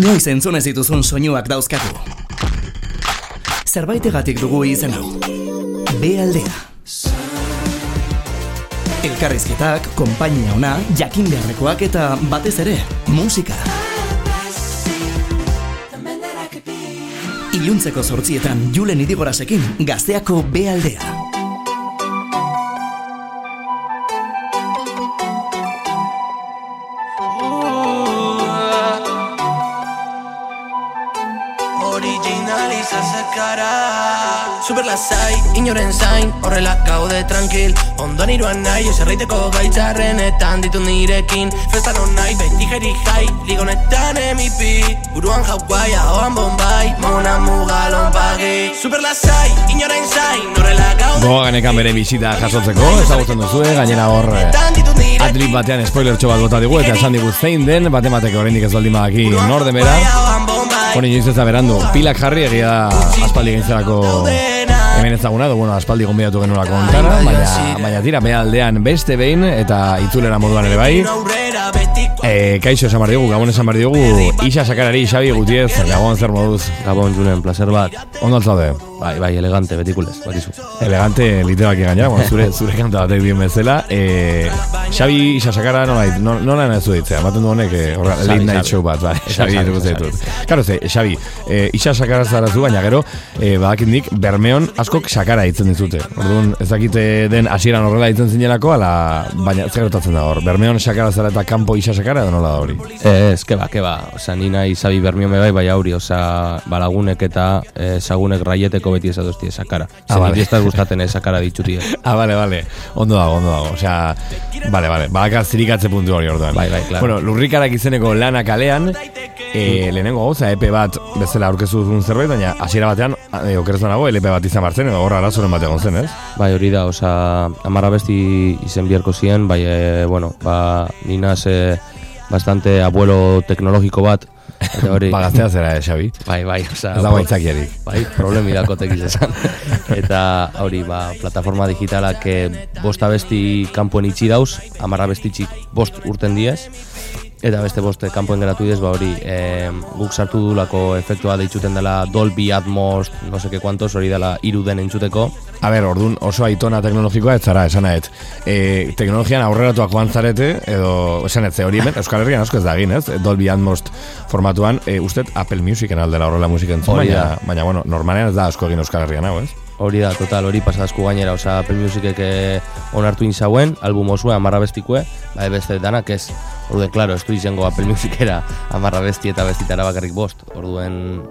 Inoiz entzun ez dituzun soinuak dauzkagu. Zerbaitegatik dugu izen hau. B aldea. Elkarrizketak, konpainia ona, jakin beharrekoak eta batez ere, musika. Iluntzeko sortzietan Julen Idigorasekin gazteako B aldea. Super lasai, inoren zain, horrela gaude tranquil. Ondo niruan nahi, eserreiteko gaitzarrenetan ditu nirekin. Festan on nahi, beti jeri jai, ligonetan emipi Buruan jaukai, ahoan bombay, mona mugalon pagi Super lasai, inoren zain, horrela gaude Goa ganekan bere bisita jasotzeko, ezagutzen duzue, gainera hor eh, Adlib batean spoiler bat bota digu eta esan digu zein den, bate mateko oraindik ez baldin badaki norde bera. Hori inoiz ez da berandu, pilak jarri egia aspaldi gintzerako hemen ezaguna, du, bueno, aspaldi gonbidatu genuela kontara, baina, baina tira, beha aldean beste behin eta itzulera moduan ere bai. E, kaixo esan behar diogu, gabon esan behar diogu, isa sakarari, Xabi Gutiez, gabon zer moduz. Gabon, Julen, placer bat. Ondo altzaude? Bai, bai, elegante, betikulez, batizu. Elegante, literak gainera, bueno, zure, zure kanta batek dien bezala. E, Xabi isa sakara nola, nola nahi ditzea, baten du honek, e, horra, late night show bat, bai, Xabi dugu zaitut. Karo ze, Xabi, e, isa sakara zarazu, baina gero, e, badakindik, bermeon askok sakara ditzen dizute. Orduan, ez dakite den hasieran horrela ditzen zinelako, ala, baina zer gertatzen da hor, bermeon sakara zara eta kanpo isa sakara edo nola da hori? Ez, keba, keba, oza, nina izabi bermion bai, bai auri, oza, balagunek eta e, sagunek raieteko beti ezadosti sakara. Ah, Zer vale. ez da gustaten sakara ditxuti. Ah, vale, vale. Ondo dago, ondo dago. Osea, vale, vale. Badaka zirikatze puntu hori orduan. Bai, bai, claro. Bueno, lurrikarak izeneko lana kalean, e, lehenengo gauza, EP bat bezala aurkezu duzun zerbait, baina hasiera batean, e, okerez nago, LP bat izan bartzen, edo horra arazoren bat egon zen, ez? Bai, hori da, oza, amarra besti izen biharko ziren, bai, e, bueno, ba, nina ze bastante abuelo teknologiko bat, eta hori... Ba, gaztea zera, eh, Xabi? Bai, bai, oza... Ez dago aitzakiarik. Bai, problemi dako tekiz esan. Eta hori, ba, plataforma digitalak eh, bost abesti kanpoen itxi dauz, amarra abestitxik bost urten diez, eta beste bost eh, kanpoen geratu diez, ba hori, eh, guk sartu dulako efektua deitzuten dela Dolby Atmos, no seke kuantos, hori dela iruden entzuteko. A ber, orduan oso aitona teknologikoa ez zara, esan nahet. E, teknologian aurreratuak joan zarete, edo, esan ez, hori hemen, Euskal Herrian asko ez da egin, ez? Dolby Atmos formatuan, e, usted Apple Musicen aldela horrela musika entzun, baina, baina, bueno, normalean ez da asko egin Euskal Herrian, hau, ez? Hori da, total, hori pasadazku gainera, oza, Apple Musicek eh, onartu inzauen, album osua, amarra bestikue, bai beste danak ez. Orduen, klaro, ez du izango Apple Musicera amarra besti eta bestitara bakarrik bost. Orduen,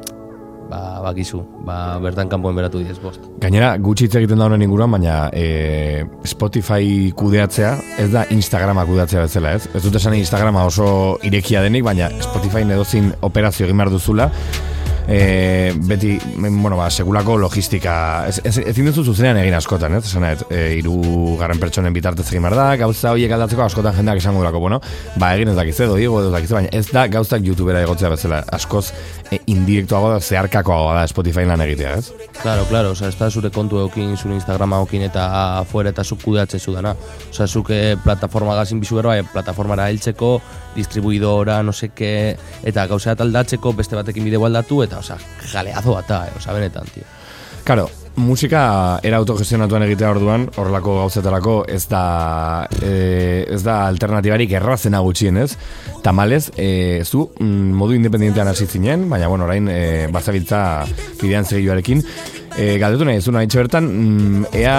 ba, bakizu, ba, bertan kanpoen beratu diez bost. Gainera, gutxi hitz egiten da honen inguruan, baina e, Spotify kudeatzea, ez da Instagrama kudeatzea bezala, ez? Ez dut esan Instagrama oso irekia denik, baina Spotify edozin operazio egin behar duzula, e, beti, bueno, ba, segulako logistika, ez, ez, ezin duzu zuzenean egin askotan, ez? Esan nahet, e, iru garren pertsonen bitartez egin behar da, gauza horiek aldatzeko askotan jendeak esango durako, bueno, ba, egin ez dakiz edo, digo, edo dakiz, baina ez da gauzak YouTubera egotzea bezala, askoz e, indirektuago da, zeharkakoago da Spotify lan egitea, ez? Claro, claro, oza, ez da zure kontu eukin, zure Instagrama eukin eta afuera eta zuk kudeatze zu dana. Oza, zuk eh, plataforma gazin bizu berba, eh, plataformara heltzeko, distribuidora, no seke, eta gauzea aldatzeko beste batekin bideo aldatu, eta, oza, jaleazo bat eh, oza, benetan, tio. Claro, musika era autogestionatuan egitea orduan, horrelako gauzetarako ez da e, ez da alternatibarik errazena gutxien, ez? Tamalez, e, zu mm, modu independentean hasi zinen, baina bueno, orain e, bazabiltza bidean segioarekin. E, galdetu nahi, zuna itxe bertan, mm, ea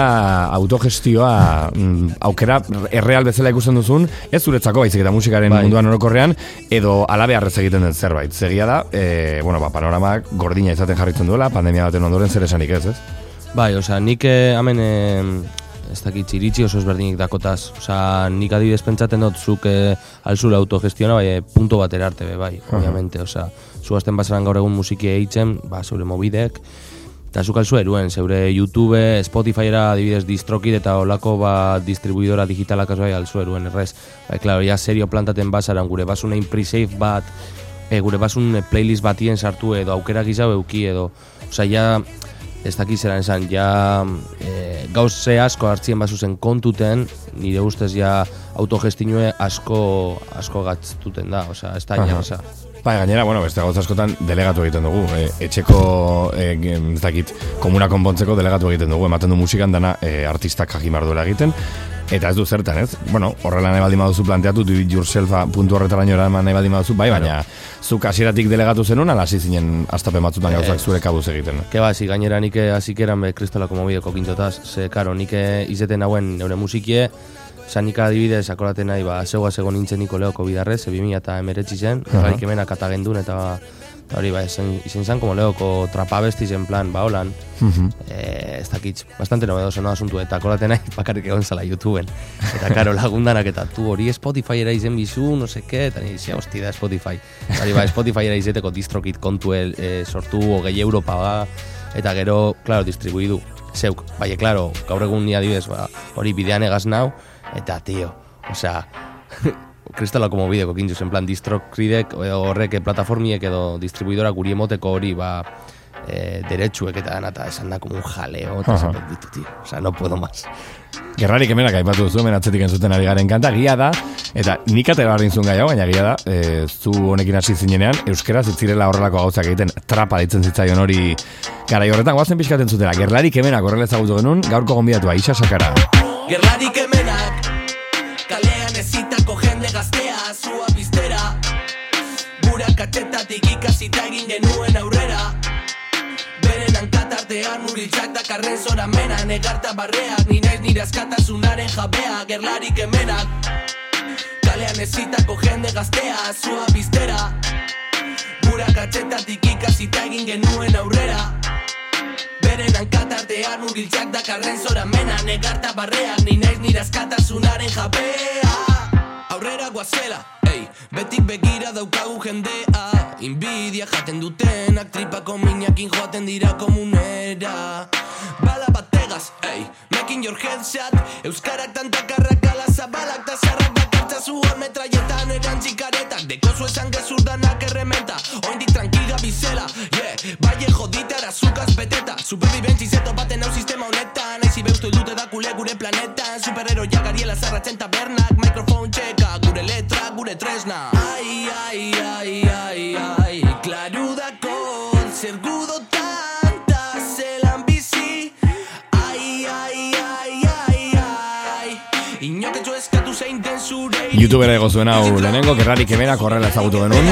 autogestioa mm, aukera erreal bezala ikusten duzun, ez zuretzako baizik eta musikaren Bai. munduan orokorrean, edo alabearrez egiten den zerbait. Segia da, e, bueno, ba, panoramak gordina izaten jarritzen duela, pandemia baten ondoren zer esanik ez, ez? Bai, osea, nik eh, hemen eh, ez dakit iritsi oso ezberdinik dakotaz. Osea, nik adibidez pentsaten dut zuk eh, alzula autogestiona, bai, eh, punto batera arte be, bai, obviamente. Osea, zu azten basaran gaur egun musiki eitzen, ba, zeure mobidek, eta zuk alzu eruen, zeure YouTube, Spotifyera adibidez distrokid eta olako ba, distribuidora digitalak bai alzu eruen, errez. Bai, klaro, ja serio plantaten basaran, gure basunein pre-save bat, e, gure basun eh, playlist batien sartu edo aukera gizau euki edo, osea, ja, ez dakiz zelan esan, ja e, gauze asko hartzien bazuzen kontuten, nire ustez ja autogestinue asko asko gatztuten da, osea, ez da Aha. Bai, gainera, bueno, beste gauza askotan delegatu egiten dugu. E, etxeko, e, ez dakit, komuna konpontzeko delegatu egiten dugu. Ematen du musikan dana e, artistak jakimar duela egiten. Eta ez du zertan, ez? Bueno, horrela nahi baldin baduzu planteatu, do it yourselfa puntu horretaraino eraman nahi baldin baduzu, bai, baina zuk hasieratik delegatu zenun, ala hasi zinen astapen batzutan gauzak zure kabuz egiten. Ke ba, si gainera nik hasikeran be kristala como bideko kintzotaz, ze karo, nik izeten hauen neure musikie, Osa, nik adibidez, akoraten nahi, ba, zegoa zegoen nintzen niko leoko bidarrez, 2000 eta emeretzi zen, uh -huh. kemenak atagendun, eta hori, ba, izen, izen zan, como leoko trapabesti zen plan, ba, holan. Uh -huh. e, ez dakit, bastante nobedo zen asuntu, eta kolate nahi, bakarrik egon zala YouTubeen. Eta, karo, lagundanak, eta tu hori Spotify era izen bizu, no se qué, eta nire, hosti da Spotify. Eta, ba, Spotify era izeteko distrokit kontu e, sortu, o gehi Europa, ba, eta gero, claro, distribuidu. Zeuk, bai, claro, gaur egun ni adibidez, ba, hori bidean egaz nau, eta, tio, osea, kristala como bideko kintzuz, en plan distrokridek horrek plataformiek edo distribuidora guri emoteko hori ba e, derechuek eta eta esan da como un jaleo eta esan ditu, tío, o sea, no puedo más. Gerrari kemenak aipatu duzu, hemen atzetik entzuten ari garen kanta, gia da, eta nik atera barri zuen gaiago, baina gia da, e, zu honekin hasi zinenean, euskera zitzirela horrelako gauzak egiten, trapa ditzen zitzaion hori gara horretan, guazen pixkaten zutela, gerlari kemenak horrela ezagutu genuen, gaurko gonbidatua, isa sakara. Gerlari genuen aurrera. Beren hankatartean murgiltzak da karren zora mena Negarta barreak, ni naiz nire askatasunaren jabea Gerlarik emenak Kalean ezitako jende gaztea zua piztera Gura katxetatik ikasita egin genuen aurrera. Beren hankatartean murgiltzak da karren zora mena Negarta barreak, ni naiz nire askatasunaren jabea Aurrera guazela, ei, betik begira daukagu jendea. Inbidia jaten dutenak tripako minakin joaten dira komunera. Bala bategaz, ei, making your headshot Euskarak tantakarrak ala zabalak ta zarrak bakartza zuan metraietan erantzikaretak Deko esan gezurdanak errementa. Oindik tranquila bizela, yeah. Baie jodite arazukaz beteta. Superviventzi zeto baten hau sistema honetan. Aizi beustu dute da kule gure planetan Superhero jagariela zarratzen tabernak Microphone checka, gure letra, gure tresna. Ai, ai, ai, ai, ai Klaru dako, zer gudo Youtubera ego zuen hau lehenengo, kerrari kemena, korrela ezagutu genuen.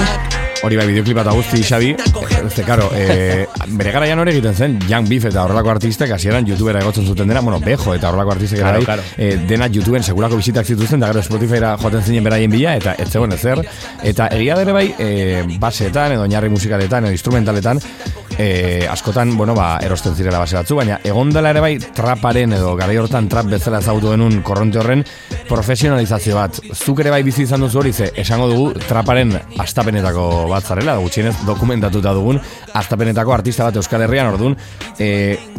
Hori bai, bideoklipa eta guzti, Xabi. Este, karo, e, bere garaian hori egiten zen, Young Beef eta horrelako artistek, hasieran Youtubera egotzen zuten dena, bueno, Bejo eta horrelako artistek Claro, bai, claro. e, dena YouTubeen segurako bizitak zituzten, da gero Spotifyra joaten zinen beraien bila, eta ez zegoen ezer. Eta egia dere bai, e, baseetan, edo oinarri musikaletan, edo instrumentaletan, e, askotan, bueno, ba, erosten zirela base batzu, baina egon dela ere bai, traparen edo garai hortan trap bezala ezagutu genuen korronte horren profesionalizazio bat. Zuk ere bai bizi izan duzu hori, ze esango dugu traparen astapenetako bat zarela, gutxienez dokumentatuta dugun astapenetako artista bat Euskal Herrian orduan. E,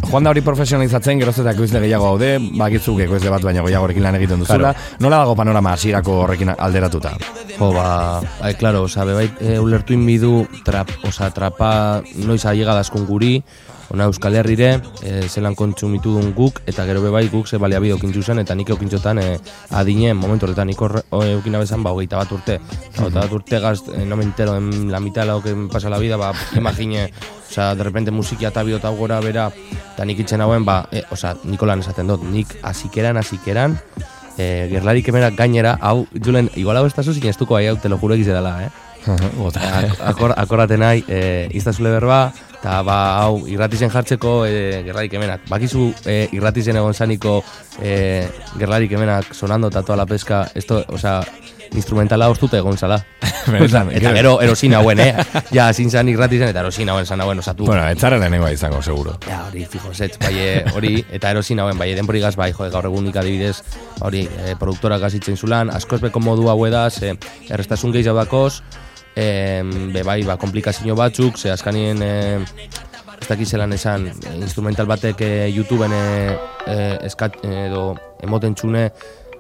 joan da hori profesionalizatzen, geroz eta ekoizle gehiago gaude, bakitzuk ekoizle bat baina gehiagorekin lan egiten duzula. Nola dago panorama hasierako horrekin alderatuta? Jo, ba, bai, claro, oza, bebai, e, ulertu inbidu, trap, oza, trapa, noiz aiega dazkun guri, ona Euskal Herrire, e, zelan kontsumitu dun guk, eta gero bebai guk ze baliabide okintzu zen, eta nik okintzotan e, adine, momentu horretan, nik horre, o, eukina bezan, ba, hogeita bat urte. Eta hogeita bat urte gaz, e, no me entero, en la mitad lo que pasa la vida, ba, imagine, Osa, de repente musiki eta bihota gora bera, eta nik itzen hauen, ba, e, osa, nikolan esaten dut, nik azikeran, azikeran, e, gerlarik emenak gainera, hau, julen, igual hau ez da zuzin estuko bai, hau, te lo juro egize dela, eh? Ak- akor, akorraten nahi, e, iztazule berba, eta ba, hau, irratizen jartzeko e, gerlarik emenak. Bakizu e, irratizen egon zaniko e, gerlarik emenak sonando eta toda la pesca, esto, o sea, instrumentala hostute egon zala. Benetan, eta gero erosin hauen, eh? Ja, zin zan irratizen eta erosin hauen zan hauen osatu. Bueno, etzara lehenengoa izango, seguro. Ja, hori, fijo, zetz, bai, eh, hori, eta erosin hauen, bai, denbori gaz, bai, jode, gaur egunik adibidez, hori, e, produktora gazitzen zulan, askoz beko modu hau edaz, e, errestasun gehiago dakoz, e, be, bai, ba, komplikazio batzuk, ze askanien, e, ez dakit zelan esan, instrumental batek e, YouTubeen e, eskat, edo emoten txune,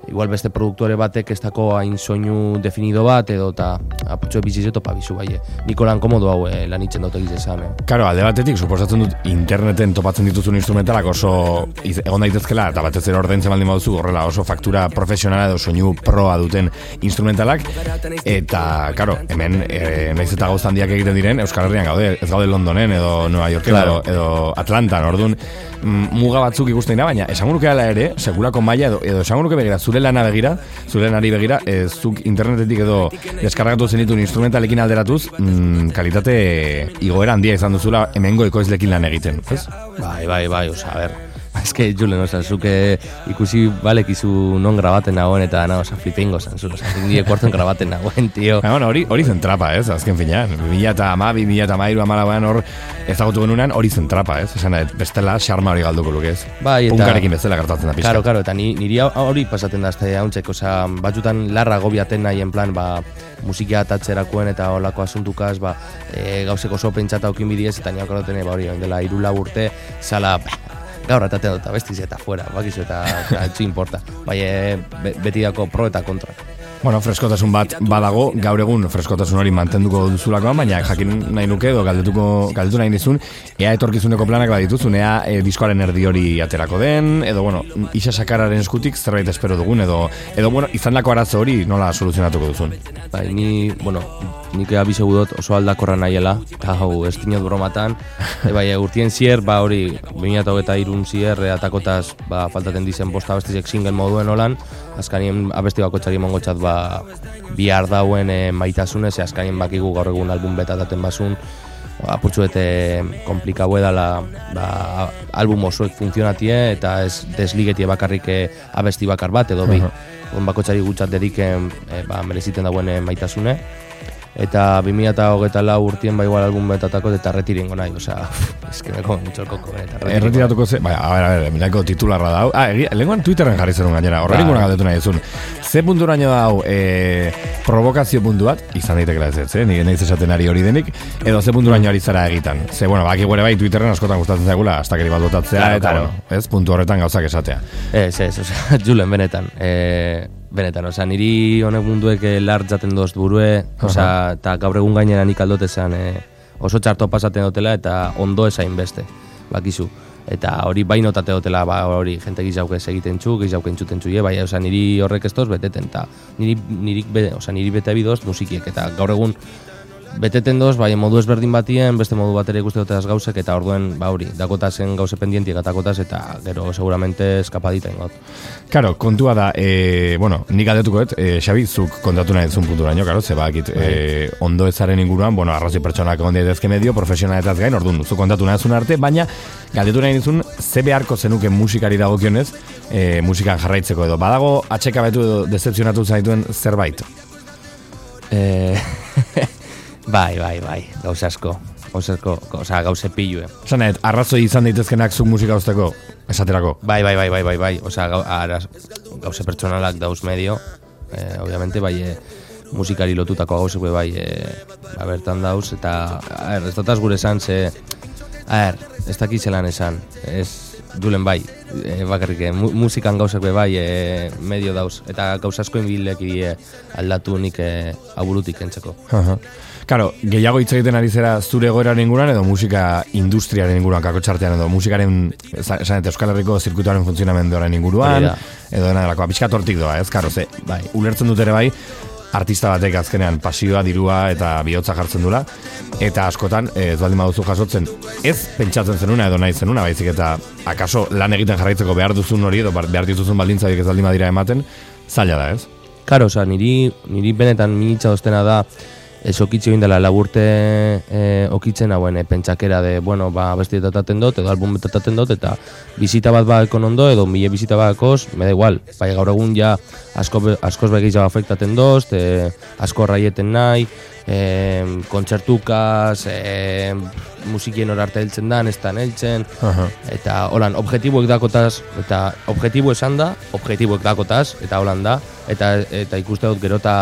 igual beste produktore batek ez dako hain soinu definido bat, edo eta aputxo bizizeto pa bizu, bai, eh. Nikolan komodo hau eh, lan itzen dut egiz esan, eh. Karo, alde batetik, suposatzen dut interneten topatzen dituzun instrumentalak oso iz- egon daitezkela, eta batez ere ordaintzen baldin baduzu, horrela oso faktura profesionala edo soinu proa duten instrumentalak, eta, karo, hemen, e, naiz eta gauz handiak egiten diren, Euskal Herrian gaude, ez gaude Londonen, edo Nueva Yorken, Claro. edo, edo Atlantan, orduan, mm, muga batzuk ikusten dira, baina esango nuke ala ere, sekulako maila edo, edo esango nuke begira, zure lana begira, zure lanari begira, e, zuk internetetik edo deskargatu zenituen instrumentalekin alderatuz, mm, kalitate igoera handia izan duzula hemengo ekoizlekin lan egiten, ez? Bai, bai, bai, oza, a ber. Que, Julen, oza, zuke ikusi balekizu non grabaten nagoen eta, na, oza, flipengo zan, oza, nire kuartzen grabaten nagoen, tio. Baina, bueno, hori, hori zen trapa, ez, azken finean. 2000 eta ama, 2000 eta amairu amalagoan hor ezagutu genunean hori zen trapa, ez? Esan, bestela, xarma hori galduko luke, ez? Bai, eta- Punkarekin bezala gertatzen da pixka. Karo, karo, eta ni, niri hori pasaten da azte hauntzek, oza, batzutan larra gobiaten nahi, en plan, ba, musikia atatzerakoen eta olako asuntukaz, ba, e, gauzeko oso pentsata aukin bidiez, eta niak ba, hori, dela iru urte, zala, gaur ataten dut, bestiz eta fuera, bakizu eta, eta etxu importa. Bai, e, be, beti dako pro eta kontra. Bueno, freskotasun bat badago, gaur egun freskotasun hori mantenduko duzulakoan, baina jakin nahi nuke edo galdetuko galdetu nahi nizun, ea etorkizuneko planak badituzun, ea e, diskoaren erdi hori aterako den, edo bueno, isa sakararen eskutik zerbait espero dugun, edo, edo bueno, izandako arazo hori nola soluzionatuko duzun. Bai, ni, bueno, nik abize dut oso aldakorra nahiela, eta hau, ez dinot bromatan, e, bai, urtien zier, ba hori, 2008 irun zier, e, atakotaz, ba, faltaten dizen bosta abestizek single moduen holan, azkanien abesti bako txari mongotzat, ba, bihar dauen e, maitasunez, e, azkanien bakigu gaur egun album betataten basun, ba, apurtxu eta komplikau edala ba, album osoek funtzionatie eta ez desligetie bakarrik eh, abesti bakar bat edo bi. On bakotxari gutxat dediken e, ba, mereziten dauen eh, maitasune. Eta 2008 urtien ba igual album betatako eta retirengo nahi, osea, es que me come mucho el coco, benetan. Erretiratuko ze, bai, a ber, a ber, mirako titularra da. Ah, egi, lehenkoan Twitterren jarri zenun gainera, horrekin Bai. gura galdetu nahi duzun. Ze punturaino hau, e, provokazio puntu bat, izan daitekela ez ez, eh? Nik nahiz esaten ari hori denik, edo ze punturaino ari zara egiten. Ze, bueno, baki gure bai Twitterren askotan gustatzen zaigula, astakeri bat botatzea, Claro, eta, claro. bueno, ez, puntu horretan gauzak esatea. Ez, ez, osea, Julen, benetan. E, benetan, osea, niri honek munduek eh, lar jaten dozt burue, osea, eta gaur egun gainera nik aldote zen, e, oso txarto pasaten dutela eta ondo esain beste, bakizu. Eta hori bai notate dutela, ba, hori, jente gizauk ez egiten txu, gizauk entzuten txu, bai, osea, niri horrek ez doz beteten, eta niri, niri, be, osea, niri bete bidoz musikiek, eta gaur egun beteten doz, bai, modu ezberdin batien, beste modu bat ere ikuste dutaz gauzek, eta orduen, ba, hori, dakotazen gauze pendientiek atakotaz, eta gero seguramente eskapadita ingot. Karo, kontua da, e, bueno, nik galdetuko dut, e, Xabi, zuk kontatu nahi duzun punturaino, karo, ze bakit, e, ondo ezaren inguruan, bueno, arrazoi pertsonak egon daitezke medio, profesionaletaz gain, orduan, zuk kontatu nahi duzun arte, baina, galdetu nahi dizun, ze beharko zenuke musikari dagokionez, e, musikan jarraitzeko edo, badago atxekabetu edo decepzionatu zaituen zerbait. Eh, bai, bai, bai, gauza asko. Gauza asko, osea, gauze pilue. Nahi, arrazoi izan daitezkenak zuk musika uzteko, esaterako. Bai, bai, bai, bai, bai, bai. Osea, gau, araz, gauze pertsonalak dauz medio, eh, obviamente, bai, eh, musikari lotutako gauzek bai, eh, ba, bertan dauz, eta, a ber, ez dotaz gure esan, ze, a ber, ez dakit zelan esan, ez, Julen bai, e, bakarrik, eh, mu, musikan gauzak be bai, e, medio dauz, eta gauza asko inbilek e, aldatu nik e, aburutik entzeko. Aha. Karo, gehiago hitz egiten ari zera zure egoeraren inguruan edo musika industriaren inguruan kako txartean edo musikaren esan eta Euskal Herriko zirkuituaren funtzionamenduaren inguruan edo dena delakoa, pixka tortik doa, ez, karo, ze, Bai. ulertzen dut ere bai, artista batek azkenean pasioa, dirua eta bihotza jartzen dula eta askotan eh, ez baldin baduzu jasotzen ez pentsatzen zenuna edo nahi zenuna baizik eta akaso lan egiten jarraitzeko behar duzun hori edo behar dituzun baldintzarik ez baldin badira ematen zaila da ez? Karo, oza, niri, niri benetan minitza ostena da ez okitxe egin dela laburte e, okitzen hauen e, pentsakera de, bueno, ba, besti dataten dut, edo album dataten dut, eta bizita bat bakon ondo, edo mile bizita bakoz, me da igual, bai gaur egun ja asko, askoz begiz afektaten dozt, e, asko raieten nahi, e, kontzertukaz, e, musikien hor arte heltzen dan, ez dan heltzen, Aha. eta holan, objektiboek dakotaz, eta objektibo esan da, objektiboek dakotaz, eta holan da, eta eta ikuste dut gero eta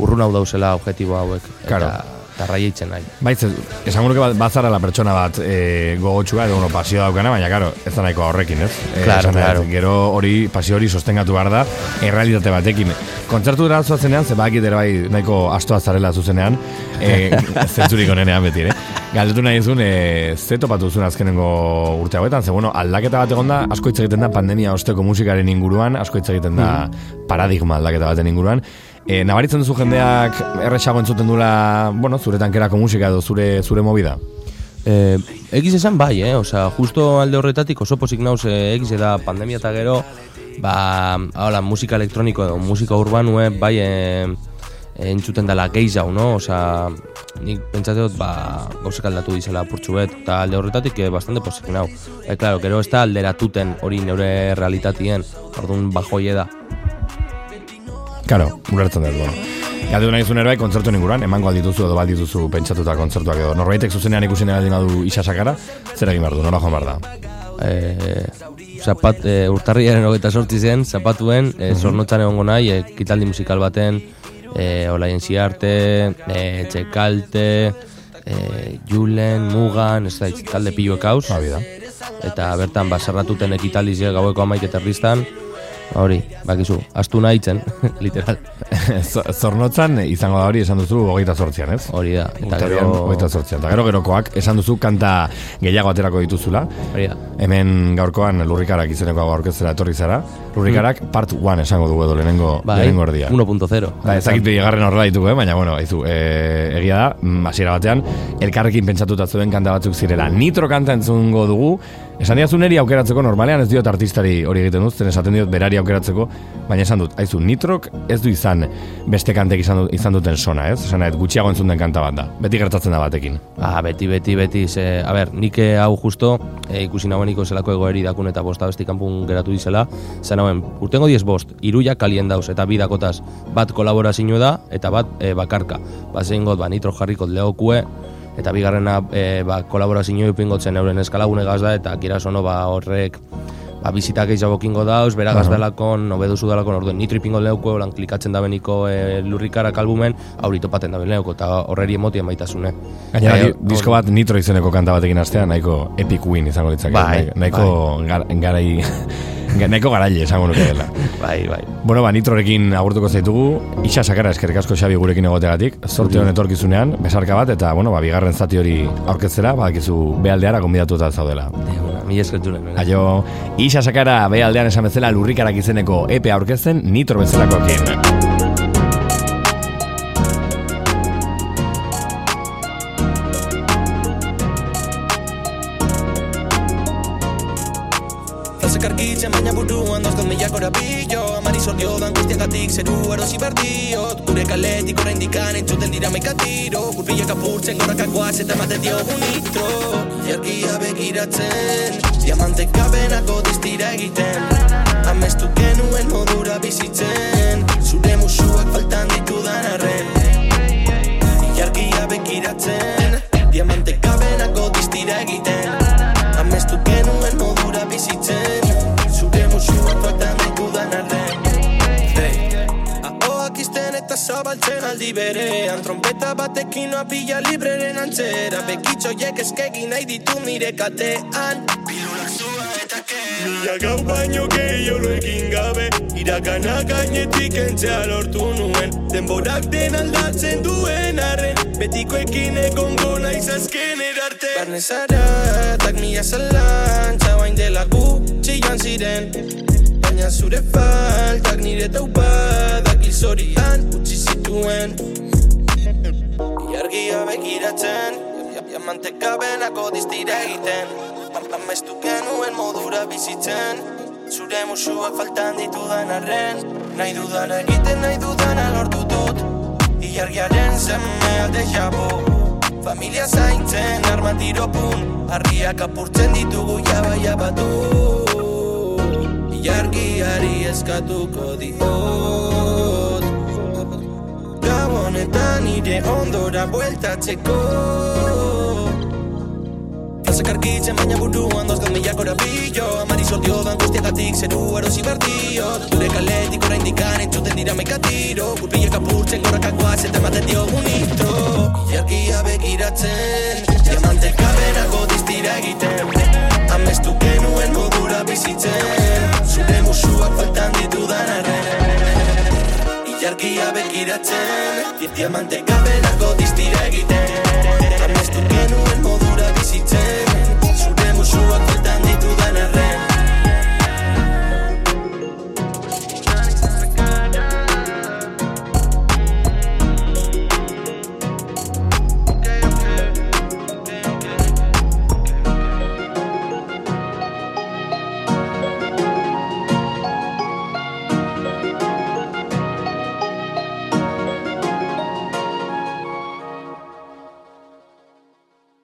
urrun hau dauzela objektibo hauek. Claro. Eta, eta raieitzen nahi. Baitz, esan guruke bat, bazara la pertsona bat e, gogotxua, edo, bueno, pasio daukana, baina, karo, ez da nahiko horrekin, ez? E, Claro, esan claro. Gero hori, pasio hori sostengatu behar da, errealitate batekin. Kontzertu dara zuazenean, ze bakit ere bai nahiko astoa zarela zuzenean, e, zentzurik onenean beti, ere? Galdetu nahi zuen, e, ze topatu zuen azkenengo urte hauetan, ze bueno, aldaketa bat egon da, asko hitz egiten da pandemia osteko musikaren inguruan, asko hitz egiten da paradigma aldaketa baten inguruan, E, nabaritzen duzu jendeak erresago entzuten dula, bueno, zure tankerako musika edo zure zure movida? Eh, egiz esan bai, eh? Osea, justo alde horretatik oso pozik nauz eh, egiz eta pandemia eta gero, ba, hola, musika elektroniko edo musika urbanue, bai, eh, entzuten dela geizau, no? Osea, nik pentsate dut, ba, gauzak aldatu dizela purtsu bet, eta alde horretatik eh, bastante pozik nau. E, claro, gero ez da alderatuten hori neure realitatien, orduan bajoie da. Karo, ulertzen dut, bueno. Galdetu nahi zuen bai, kontzertu inguruan, emango aldituzu edo baldituzu pentsatuta kontzertuak edo. Norbaitek zuzenean ikusi nahi badu isasakara, zer egin behar du, nola joan behar da? e, zapat, e, urtarriaren hogeita sortzi zen, zapatuen, e, zornotzan egongo nahi, e, musikal baten, e, olaien ziarte, e, txekalte, e, julen, mugan, ez da, talde piluek hauz, Ba, eta bertan basarratuten ekitaldi gaueko amaik eta hori, bakizu, astu nahitzen, literal, Zornotzan izango da hori esan duzu hogeita zortzian, ez? hori da, eta gero, hogeita zortzian. Eta gero gerokoak esan duzu kanta gehiago aterako dituzula. hori da, Hemen gaurkoan lurrikarak izeneko hau aurkeztera etorri zara. Lurrikarak part 1 esango dugu edo lehenengo, bai, lehenengo erdia. 1.0. Ba, ezakit bigarren horrela ditugu, eh? baina, bueno, aizu, e, egia da, mm, hasiera batean, elkarrekin pentsatuta zuen kanta batzuk zirela. Nitro kanta entzungo dugu, esan diazu neri aukeratzeko, normalean ez diot artistari hori egiten dut, zen esaten diot berari aukeratzeko, baina esan dut, aizu, nitrok ez du izan beste kantek izan, du, izan duten sona, ez? Esan nahi, gutxiago entzun den kanta bat da. Beti gertatzen da batekin. Ah, beti, beti, beti, ze, a ber, nik eh, hau justo, e, ikusi nagoeniko zelako egoeri dakun eta bosta besti kanpun geratu dizela, zen hauen, urtengo diez bost, iruia kalien dauz, eta bi dakotaz, bat kolaborazio da, eta bat e, bakarka. Ba, zein got, ba, nitro jarrikot lehokue, eta bigarrena e, ba, kolaborazio ipingotzen euren eskalagune da, eta kira sono, ba, horrek, ba, bizitak gehiago kingo dauz, bera gazdalakon, nobeduzu dalakon, orduen nitro ipingo leuko, holan klikatzen da beniko e, lurrikarak albumen, auri topaten da leuko, eta horreri emoti emaitasune. Gainera, Eh, di- disko bat nitro izeneko kanta batekin astea, nahiko epic win izango litzake. Bai, nahiko gar, garai, nahiko garaile esango nuke dela. Bai, bai. Bueno, ba, nitrorekin agurtuko zaitugu, isa sakara eskerrik asko Xabi gurekin egotegatik, sorte honen etorkizunean, besarka bat, eta, bueno, ba, bigarren zati hori aurkezera, badakizu behaldeara konbidatuta zaudela. Deuna, mila esker julen. Aio, isa sakara behaldean esan bezala lurrikarak izeneko epe aurkezten nitro bezalakoekin. Zeru erosi berdiot Gure kaletik oraindik entzuten dira maika tiro. Gurpilak apurtzen gorakakoaz eta ematen diogu nitro. Jarkia begiratzen Diamante kabenako diztira egiten. Amestu genuen modura bizitzen Zure musuak faltan ditudan arren. Ilargia begiratzen Diamante kabenako diztira egiten zabaltzen aldi berean Trompeta batekin noa pila libreren antzera. Bekitxoiek eskegi nahi ditu nire katean. Pilulak zua eta ke Mila gau baino gehiago egin gabe. Irakana gainetik entzea lortu nuen. Denborak den aldatzen duen arren. Betikoekin egongo naiz azken erarte. Barne zara, tak mila zalantza Bain dela gutxi joan ziren. Baina zure faltak nire taupadak Ilzorian utzi zituen. Iargia begiratzen Diamanteka benako diztira egiten. Am- Amestu genuen modura bizitzen Zure musuak faltan ditudan arren. Nahi dudana egiten nahi dudana lortu dut. Ilargiaren zeme alde jabo Familia zaintzen armatiropun Harriak apurtzen ditugu jaba jaba du Ilargiari eskatuko diot Gabonetan nire ondora bueltatzeko zekarkitzen baina buruan doz gomilak orapillo Amari sortio dan guztiagatik zeru erosi berdio Gure kaletik orain dikan entzuten dira mekatiro Gurpilek apurtzen gorakakoa zeta ematen diogu nitro Iarkia begiratzen Diamante kabenako diztira egiten Amestu genuen modura bizitzen Zure musuak faltan ditudan Begiratzen Diamante kabenako diztira egiten